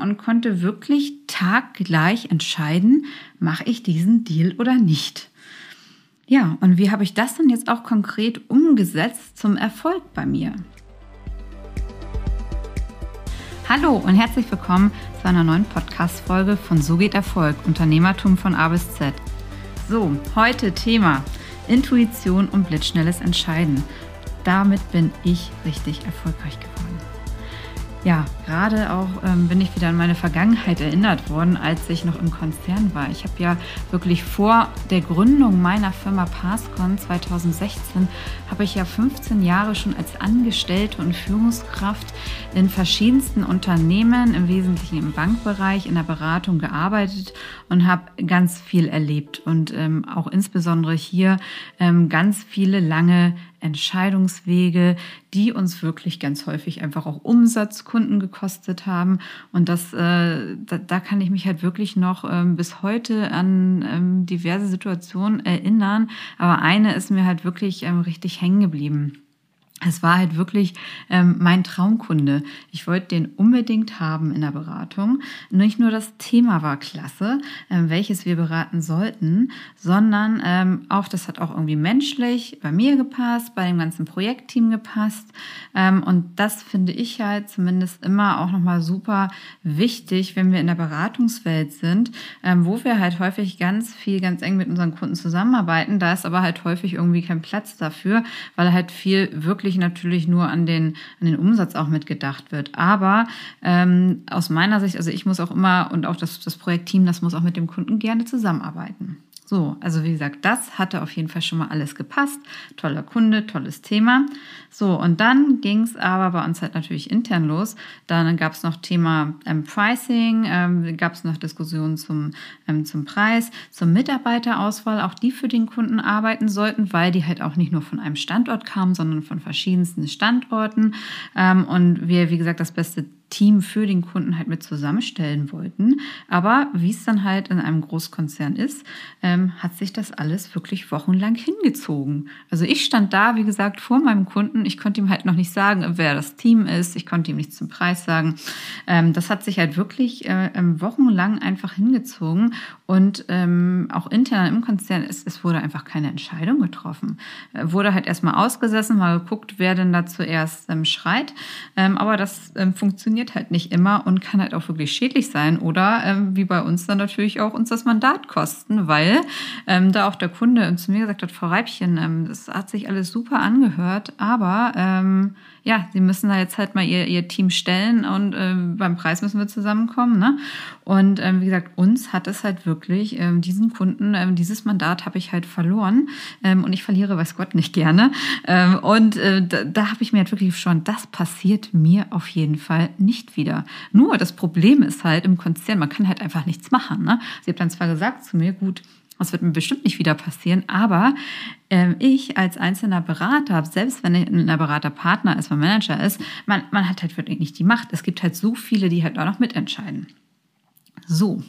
und konnte wirklich taggleich entscheiden, mache ich diesen Deal oder nicht. Ja, und wie habe ich das denn jetzt auch konkret umgesetzt zum Erfolg bei mir? Hallo und herzlich willkommen zu einer neuen Podcast-Folge von So geht Erfolg, Unternehmertum von A bis Z. So, heute Thema Intuition und blitzschnelles Entscheiden. Damit bin ich richtig erfolgreich geworden. Ja, gerade auch ähm, bin ich wieder an meine Vergangenheit erinnert worden, als ich noch im Konzern war. Ich habe ja wirklich vor der Gründung meiner Firma Passcon 2016 habe ich ja 15 Jahre schon als Angestellte und Führungskraft in verschiedensten Unternehmen, im Wesentlichen im Bankbereich, in der Beratung gearbeitet und habe ganz viel erlebt und ähm, auch insbesondere hier ähm, ganz viele lange Entscheidungswege, die uns wirklich ganz häufig einfach auch Umsatzkunden gekostet haben. Und das, äh, da, da kann ich mich halt wirklich noch ähm, bis heute an ähm, diverse Situationen erinnern. Aber eine ist mir halt wirklich ähm, richtig hängen geblieben es war halt wirklich ähm, mein Traumkunde. Ich wollte den unbedingt haben in der Beratung. Nicht nur das Thema war klasse, ähm, welches wir beraten sollten, sondern ähm, auch das hat auch irgendwie menschlich bei mir gepasst, bei dem ganzen Projektteam gepasst. Ähm, und das finde ich halt zumindest immer auch nochmal super wichtig, wenn wir in der Beratungswelt sind, ähm, wo wir halt häufig ganz viel, ganz eng mit unseren Kunden zusammenarbeiten. Da ist aber halt häufig irgendwie kein Platz dafür, weil halt viel wirklich wirklich natürlich nur an den, an den Umsatz auch mitgedacht wird. Aber ähm, aus meiner Sicht, also ich muss auch immer und auch das, das Projektteam, das muss auch mit dem Kunden gerne zusammenarbeiten. So, also wie gesagt, das hatte auf jeden Fall schon mal alles gepasst. Toller Kunde, tolles Thema. So, und dann ging es aber bei uns halt natürlich intern los. Dann gab es noch Thema ähm, Pricing, ähm, gab es noch Diskussionen zum, ähm, zum Preis, zur Mitarbeiterauswahl, auch die für den Kunden arbeiten sollten, weil die halt auch nicht nur von einem Standort kamen, sondern von verschiedensten Standorten. Ähm, und wir, wie gesagt, das beste Team für den Kunden halt mit zusammenstellen wollten. Aber wie es dann halt in einem Großkonzern ist, ähm, hat sich das alles wirklich wochenlang hingezogen. Also ich stand da, wie gesagt, vor meinem Kunden. Ich konnte ihm halt noch nicht sagen, wer das Team ist. Ich konnte ihm nichts zum Preis sagen. Ähm, das hat sich halt wirklich äh, ähm, wochenlang einfach hingezogen. Und ähm, auch intern im Konzern, es, es wurde einfach keine Entscheidung getroffen. Äh, wurde halt erstmal ausgesessen, mal geguckt, wer denn da zuerst ähm, schreit. Ähm, aber das funktioniert funktioniert halt nicht immer und kann halt auch wirklich schädlich sein. Oder ähm, wie bei uns dann natürlich auch uns das Mandat kosten, weil ähm, da auch der Kunde zu mir gesagt hat, Frau Reibchen, ähm, das hat sich alles super angehört, aber ähm, ja, sie müssen da jetzt halt mal ihr, ihr Team stellen und äh, beim Preis müssen wir zusammenkommen. Ne? Und ähm, wie gesagt, uns hat es halt wirklich, ähm, diesen Kunden, ähm, dieses Mandat habe ich halt verloren ähm, und ich verliere, weiß Gott, nicht gerne. Ähm, und äh, da, da habe ich mir halt wirklich schon, das passiert mir auf jeden Fall nicht wieder. Nur das Problem ist halt im Konzern, man kann halt einfach nichts machen. Ne? Sie hat dann zwar gesagt zu mir, gut, das wird mir bestimmt nicht wieder passieren, aber äh, ich als einzelner Berater, selbst wenn ein Beraterpartner ist, ein Manager ist, man, man hat halt wirklich nicht die Macht. Es gibt halt so viele, die halt auch noch mitentscheiden. So.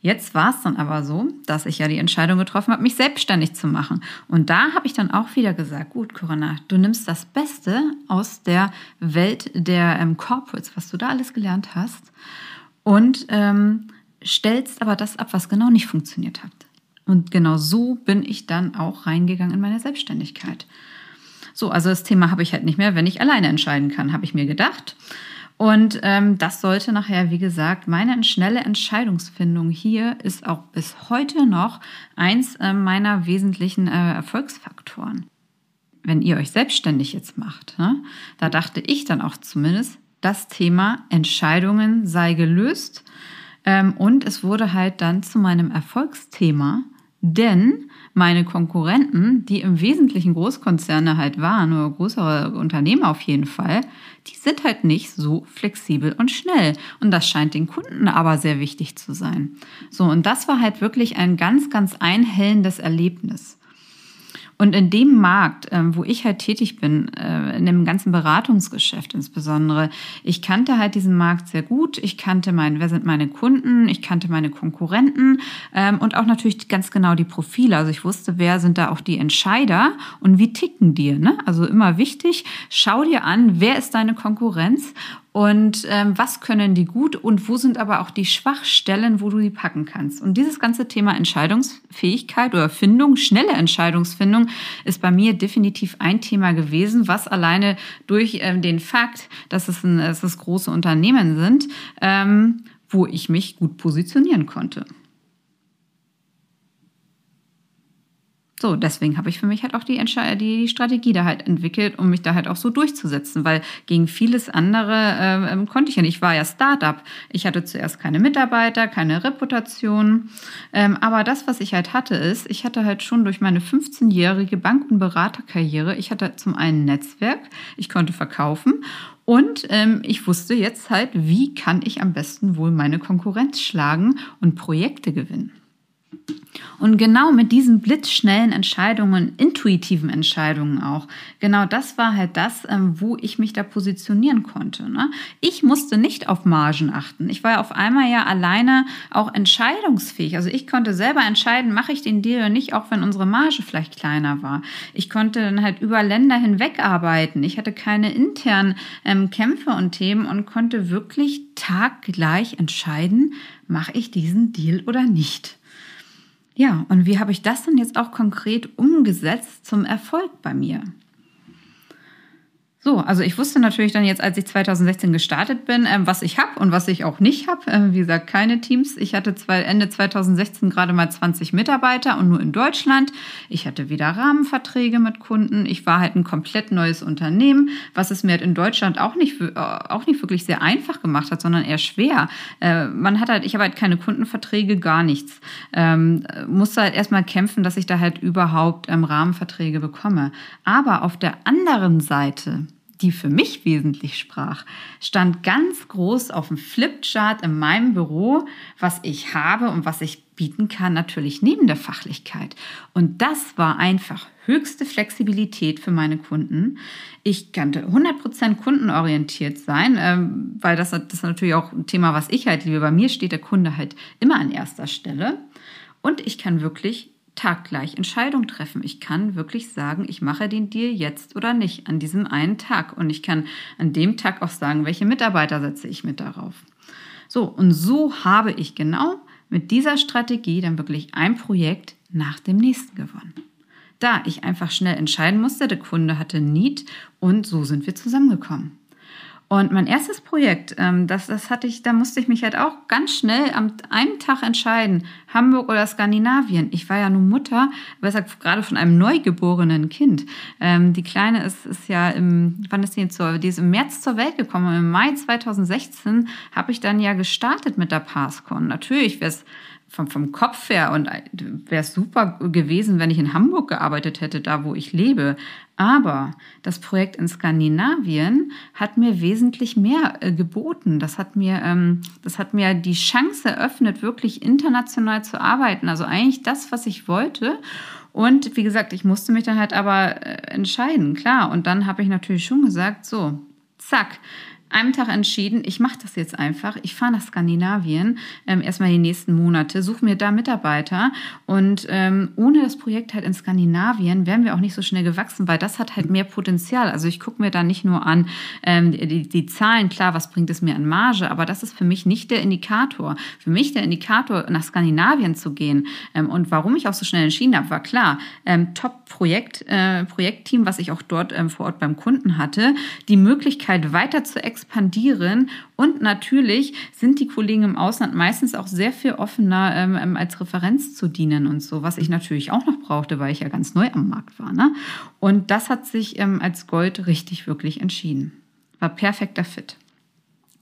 Jetzt war es dann aber so, dass ich ja die Entscheidung getroffen habe, mich selbstständig zu machen. Und da habe ich dann auch wieder gesagt, gut, Corinna, du nimmst das Beste aus der Welt der ähm, Corporates, was du da alles gelernt hast, und ähm, stellst aber das ab, was genau nicht funktioniert hat. Und genau so bin ich dann auch reingegangen in meine Selbstständigkeit. So, also das Thema habe ich halt nicht mehr, wenn ich alleine entscheiden kann, habe ich mir gedacht. Und ähm, das sollte nachher, wie gesagt, meine schnelle Entscheidungsfindung hier ist auch bis heute noch eins äh, meiner wesentlichen äh, Erfolgsfaktoren. Wenn ihr euch selbstständig jetzt macht, ne, da dachte ich dann auch zumindest, das Thema Entscheidungen sei gelöst. Ähm, und es wurde halt dann zu meinem Erfolgsthema, denn meine Konkurrenten, die im Wesentlichen Großkonzerne halt waren oder größere Unternehmen auf jeden Fall, die sind halt nicht so flexibel und schnell. Und das scheint den Kunden aber sehr wichtig zu sein. So, und das war halt wirklich ein ganz, ganz einhellendes Erlebnis. Und in dem Markt, ähm, wo ich halt tätig bin, äh, in dem ganzen Beratungsgeschäft insbesondere, ich kannte halt diesen Markt sehr gut. Ich kannte mein, wer sind meine Kunden, ich kannte meine Konkurrenten ähm, und auch natürlich ganz genau die Profile. Also ich wusste, wer sind da auch die Entscheider und wie ticken die. Ne? Also immer wichtig, schau dir an, wer ist deine Konkurrenz und ähm, was können die gut und wo sind aber auch die Schwachstellen, wo du die packen kannst. Und dieses ganze Thema Entscheidungsfähigkeit oder Findung, schnelle Entscheidungsfindung ist bei mir definitiv ein Thema gewesen, was alleine durch ähm, den Fakt, dass es, ein, dass es große Unternehmen sind, ähm, wo ich mich gut positionieren konnte. So, deswegen habe ich für mich halt auch die, die, die, Strategie da halt entwickelt, um mich da halt auch so durchzusetzen, weil gegen vieles andere äh, ähm, konnte ich ja nicht. Ich war ja Startup. Ich hatte zuerst keine Mitarbeiter, keine Reputation. Ähm, aber das, was ich halt hatte, ist, ich hatte halt schon durch meine 15-jährige Bank- und Beraterkarriere, ich hatte zum einen Netzwerk, ich konnte verkaufen und ähm, ich wusste jetzt halt, wie kann ich am besten wohl meine Konkurrenz schlagen und Projekte gewinnen. Und genau mit diesen blitzschnellen Entscheidungen, intuitiven Entscheidungen auch, genau das war halt das, ähm, wo ich mich da positionieren konnte. Ne? Ich musste nicht auf Margen achten. Ich war auf einmal ja alleine auch entscheidungsfähig. Also ich konnte selber entscheiden, mache ich den Deal oder nicht, auch wenn unsere Marge vielleicht kleiner war. Ich konnte dann halt über Länder hinweg arbeiten. Ich hatte keine internen ähm, Kämpfe und Themen und konnte wirklich taggleich entscheiden, mache ich diesen Deal oder nicht. Ja, und wie habe ich das dann jetzt auch konkret umgesetzt zum Erfolg bei mir? So, also ich wusste natürlich dann jetzt, als ich 2016 gestartet bin, ähm, was ich habe und was ich auch nicht habe. Ähm, wie gesagt, keine Teams. Ich hatte zwei, Ende 2016 gerade mal 20 Mitarbeiter und nur in Deutschland. Ich hatte wieder Rahmenverträge mit Kunden. Ich war halt ein komplett neues Unternehmen, was es mir halt in Deutschland auch nicht, äh, auch nicht wirklich sehr einfach gemacht hat, sondern eher schwer. Äh, man hat halt, ich habe halt keine Kundenverträge, gar nichts. Ähm, musste halt erstmal kämpfen, dass ich da halt überhaupt ähm, Rahmenverträge bekomme. Aber auf der anderen Seite, die für mich wesentlich sprach, stand ganz groß auf dem Flipchart in meinem Büro, was ich habe und was ich bieten kann, natürlich neben der Fachlichkeit. Und das war einfach höchste Flexibilität für meine Kunden. Ich kannte 100% kundenorientiert sein, ähm, weil das, das ist natürlich auch ein Thema, was ich halt liebe. Bei mir steht der Kunde halt immer an erster Stelle. Und ich kann wirklich taggleich Entscheidung treffen. Ich kann wirklich sagen, ich mache den Deal jetzt oder nicht an diesem einen Tag. Und ich kann an dem Tag auch sagen, welche Mitarbeiter setze ich mit darauf. So, und so habe ich genau mit dieser Strategie dann wirklich ein Projekt nach dem nächsten gewonnen. Da ich einfach schnell entscheiden musste, der Kunde hatte Need und so sind wir zusammengekommen. Und mein erstes Projekt, ähm, das, das hatte ich, da musste ich mich halt auch ganz schnell am einem Tag entscheiden, Hamburg oder Skandinavien. Ich war ja nun Mutter, besser gerade von einem neugeborenen Kind. Ähm, die Kleine ist, ist ja im, wann ist die jetzt so? Die ist im März zur Welt gekommen. Im Mai 2016 habe ich dann ja gestartet mit der Passcon. Natürlich wäre es vom, vom Kopf her und wäre es super gewesen, wenn ich in Hamburg gearbeitet hätte, da wo ich lebe. Aber das Projekt in Skandinavien hat mir wesentlich mehr äh, geboten. Das hat mir, ähm, das hat mir die Chance eröffnet, wirklich international zu arbeiten. Also eigentlich das, was ich wollte. Und wie gesagt, ich musste mich dann halt aber äh, entscheiden, klar. Und dann habe ich natürlich schon gesagt, so, zack einem Tag entschieden, ich mache das jetzt einfach. Ich fahre nach Skandinavien, ähm, erstmal die nächsten Monate, suche mir da Mitarbeiter. Und ähm, ohne das Projekt halt in Skandinavien wären wir auch nicht so schnell gewachsen, weil das hat halt mehr Potenzial. Also ich gucke mir da nicht nur an ähm, die, die Zahlen, klar, was bringt es mir an Marge, aber das ist für mich nicht der Indikator. Für mich der Indikator, nach Skandinavien zu gehen ähm, und warum ich auch so schnell entschieden habe, war klar, ähm, Top-Projekt, äh, Projektteam, was ich auch dort ähm, vor Ort beim Kunden hatte, die Möglichkeit weiter zu expandieren, expandieren. Und natürlich sind die Kollegen im Ausland meistens auch sehr viel offener, ähm, ähm, als Referenz zu dienen und so, was ich natürlich auch noch brauchte, weil ich ja ganz neu am Markt war. Ne? Und das hat sich ähm, als Gold richtig, wirklich entschieden. War perfekter Fit.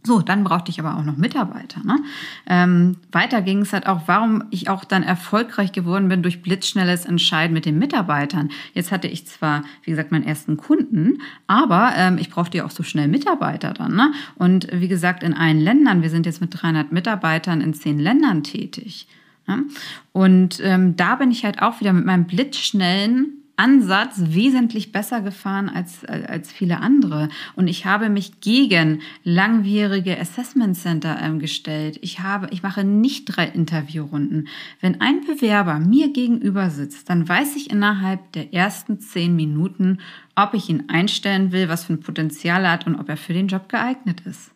So, dann brauchte ich aber auch noch Mitarbeiter. Ne? Ähm, weiter ging es halt auch, warum ich auch dann erfolgreich geworden bin durch blitzschnelles Entscheiden mit den Mitarbeitern. Jetzt hatte ich zwar, wie gesagt, meinen ersten Kunden, aber ähm, ich brauchte ja auch so schnell Mitarbeiter dann. Ne? Und wie gesagt, in allen Ländern, wir sind jetzt mit 300 Mitarbeitern in zehn Ländern tätig. Ne? Und ähm, da bin ich halt auch wieder mit meinem blitzschnellen Ansatz wesentlich besser gefahren als, als viele andere. Und ich habe mich gegen langwierige Assessment Center ähm, gestellt. Ich habe, ich mache nicht drei Interviewrunden. Wenn ein Bewerber mir gegenüber sitzt, dann weiß ich innerhalb der ersten zehn Minuten, ob ich ihn einstellen will, was für ein Potenzial er hat und ob er für den Job geeignet ist.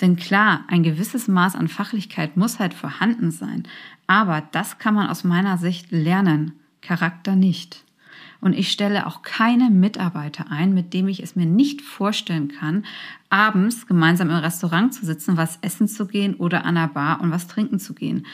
Denn klar, ein gewisses Maß an Fachlichkeit muss halt vorhanden sein. Aber das kann man aus meiner Sicht lernen, Charakter nicht. Und ich stelle auch keine Mitarbeiter ein, mit dem ich es mir nicht vorstellen kann, abends gemeinsam im Restaurant zu sitzen, was essen zu gehen oder an der Bar und was trinken zu gehen.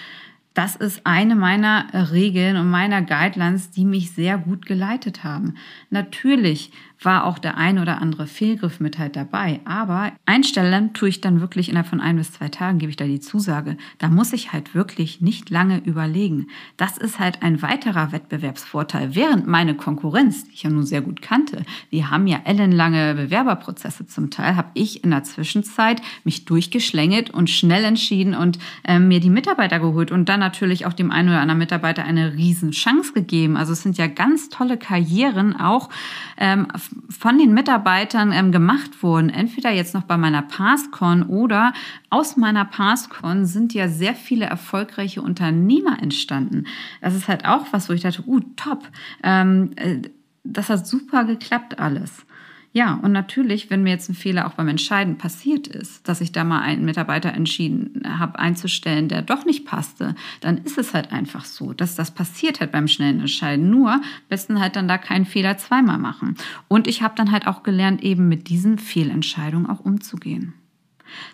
Das ist eine meiner Regeln und meiner Guidelines, die mich sehr gut geleitet haben. Natürlich war auch der ein oder andere Fehlgriff mit halt dabei. Aber einstellen tue ich dann wirklich innerhalb von ein bis zwei Tagen, gebe ich da die Zusage. Da muss ich halt wirklich nicht lange überlegen. Das ist halt ein weiterer Wettbewerbsvorteil. Während meine Konkurrenz, die ich ja nun sehr gut kannte, die haben ja ellenlange Bewerberprozesse zum Teil, habe ich in der Zwischenzeit mich durchgeschlängelt und schnell entschieden und äh, mir die Mitarbeiter geholt und dann natürlich auch dem einen oder anderen Mitarbeiter eine Riesenchance gegeben. Also es sind ja ganz tolle Karrieren auch ähm, von den Mitarbeitern ähm, gemacht wurden, entweder jetzt noch bei meiner PassCon oder aus meiner PassCon sind ja sehr viele erfolgreiche Unternehmer entstanden. Das ist halt auch was, wo ich dachte, uh, top, ähm, äh, das hat super geklappt alles. Ja, und natürlich, wenn mir jetzt ein Fehler auch beim Entscheiden passiert ist, dass ich da mal einen Mitarbeiter entschieden habe einzustellen, der doch nicht passte, dann ist es halt einfach so, dass das passiert halt beim schnellen Entscheiden. Nur besten halt dann da keinen Fehler zweimal machen. Und ich habe dann halt auch gelernt, eben mit diesen Fehlentscheidungen auch umzugehen.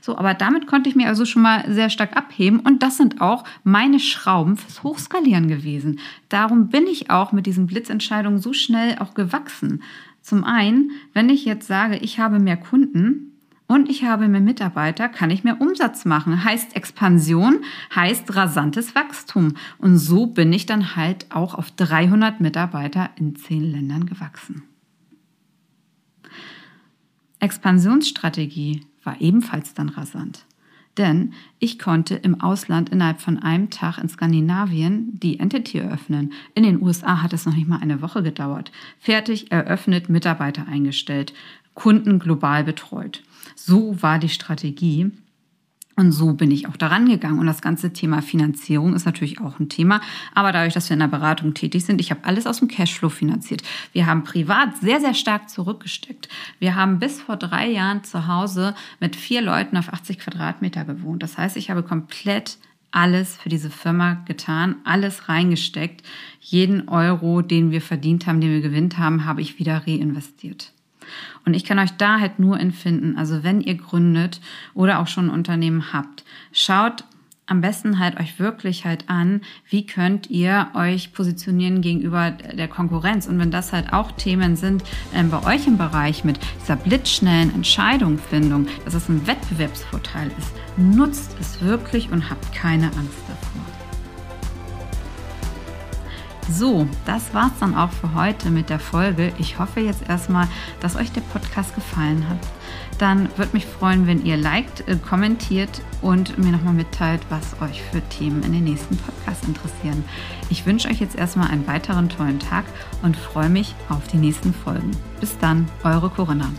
So, aber damit konnte ich mir also schon mal sehr stark abheben und das sind auch meine Schrauben fürs Hochskalieren gewesen. Darum bin ich auch mit diesen Blitzentscheidungen so schnell auch gewachsen. Zum einen, wenn ich jetzt sage, ich habe mehr Kunden, und ich habe mehr Mitarbeiter, kann ich mehr Umsatz machen. Heißt Expansion, heißt rasantes Wachstum. Und so bin ich dann halt auch auf 300 Mitarbeiter in 10 Ländern gewachsen. Expansionsstrategie war ebenfalls dann rasant. Denn ich konnte im Ausland innerhalb von einem Tag in Skandinavien die Entity eröffnen. In den USA hat es noch nicht mal eine Woche gedauert. Fertig, eröffnet, Mitarbeiter eingestellt, Kunden global betreut. So war die Strategie. Und so bin ich auch daran gegangen. Und das ganze Thema Finanzierung ist natürlich auch ein Thema. Aber dadurch, dass wir in der Beratung tätig sind, ich habe alles aus dem Cashflow finanziert. Wir haben privat sehr, sehr stark zurückgesteckt. Wir haben bis vor drei Jahren zu Hause mit vier Leuten auf 80 Quadratmeter gewohnt. Das heißt, ich habe komplett alles für diese Firma getan, alles reingesteckt. Jeden Euro, den wir verdient haben, den wir gewinnt haben, habe ich wieder reinvestiert. Und ich kann euch da halt nur empfinden, also wenn ihr gründet oder auch schon ein Unternehmen habt, schaut am besten halt euch wirklich halt an, wie könnt ihr euch positionieren gegenüber der Konkurrenz. Und wenn das halt auch Themen sind äh, bei euch im Bereich mit dieser blitzschnellen Entscheidungsfindung, dass es ein Wettbewerbsvorteil ist, nutzt es wirklich und habt keine Angst davor. So, das war's dann auch für heute mit der Folge. Ich hoffe jetzt erstmal, dass euch der Podcast gefallen hat. Dann würde mich freuen, wenn ihr liked, äh, kommentiert und mir nochmal mitteilt, was euch für Themen in den nächsten Podcasts interessieren. Ich wünsche euch jetzt erstmal einen weiteren tollen Tag und freue mich auf die nächsten Folgen. Bis dann, eure Corinna.